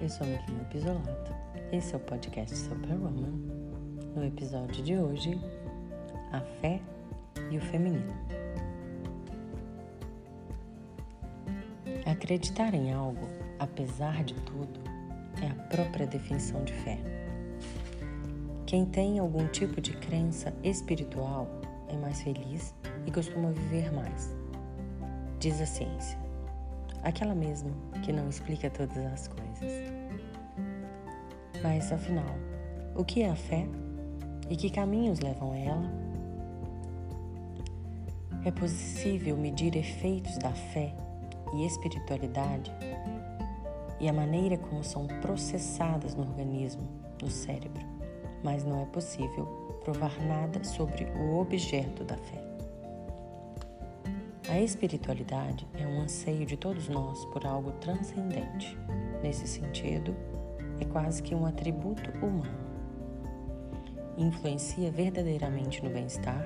eu sou a Melina Pisolato. Esse é o podcast Superwoman. No episódio de hoje, a fé e o feminino. Acreditar em algo, apesar de tudo, é a própria definição de fé. Quem tem algum tipo de crença espiritual é mais feliz e costuma viver mais, diz a ciência aquela mesma que não explica todas as coisas. Mas afinal, o que é a fé e que caminhos levam a ela? É possível medir efeitos da fé e espiritualidade e a maneira como são processadas no organismo, no cérebro, mas não é possível provar nada sobre o objeto da fé. A espiritualidade é um anseio de todos nós por algo transcendente. Nesse sentido, é quase que um atributo humano. Influencia verdadeiramente no bem-estar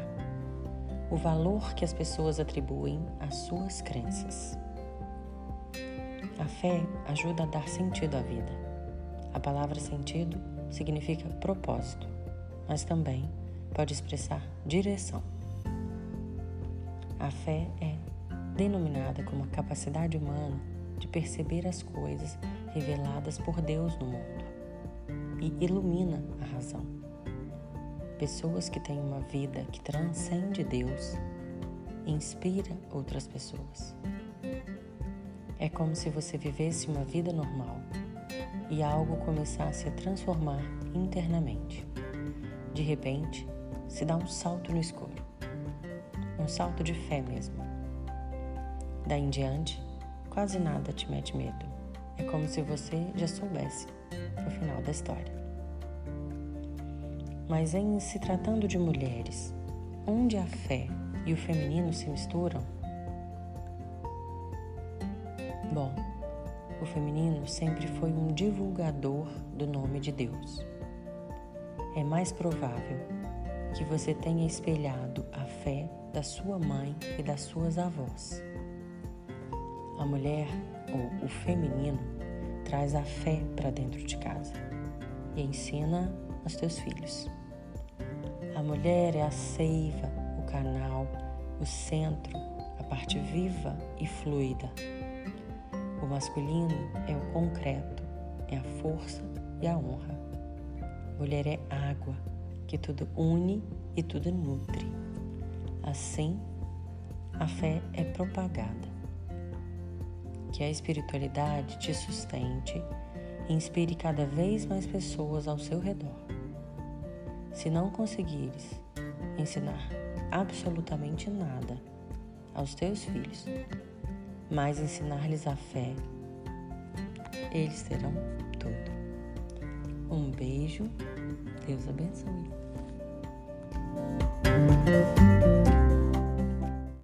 o valor que as pessoas atribuem às suas crenças. A fé ajuda a dar sentido à vida. A palavra sentido significa propósito, mas também pode expressar direção. A fé é denominada como a capacidade humana de perceber as coisas reveladas por Deus no mundo e ilumina a razão. Pessoas que têm uma vida que transcende Deus inspira outras pessoas. É como se você vivesse uma vida normal e algo começasse a transformar internamente. De repente, se dá um salto no escuro um salto de fé mesmo. Daí em diante, quase nada te mete medo. É como se você já soubesse o final da história. Mas em se tratando de mulheres, onde a fé e o feminino se misturam? Bom, o feminino sempre foi um divulgador do nome de Deus. É mais provável que você tenha espelhado a fé da sua mãe e das suas avós. A mulher, ou o feminino, traz a fé para dentro de casa e ensina aos teus filhos. A mulher é a seiva, o canal, o centro, a parte viva e fluida. O masculino é o concreto, é a força e a honra. Mulher é água, que tudo une e tudo nutre. Assim, a fé é propagada. Que a espiritualidade te sustente e inspire cada vez mais pessoas ao seu redor. Se não conseguires ensinar absolutamente nada aos teus filhos, mas ensinar-lhes a fé, eles terão tudo. Um beijo, Deus abençoe. Thank you.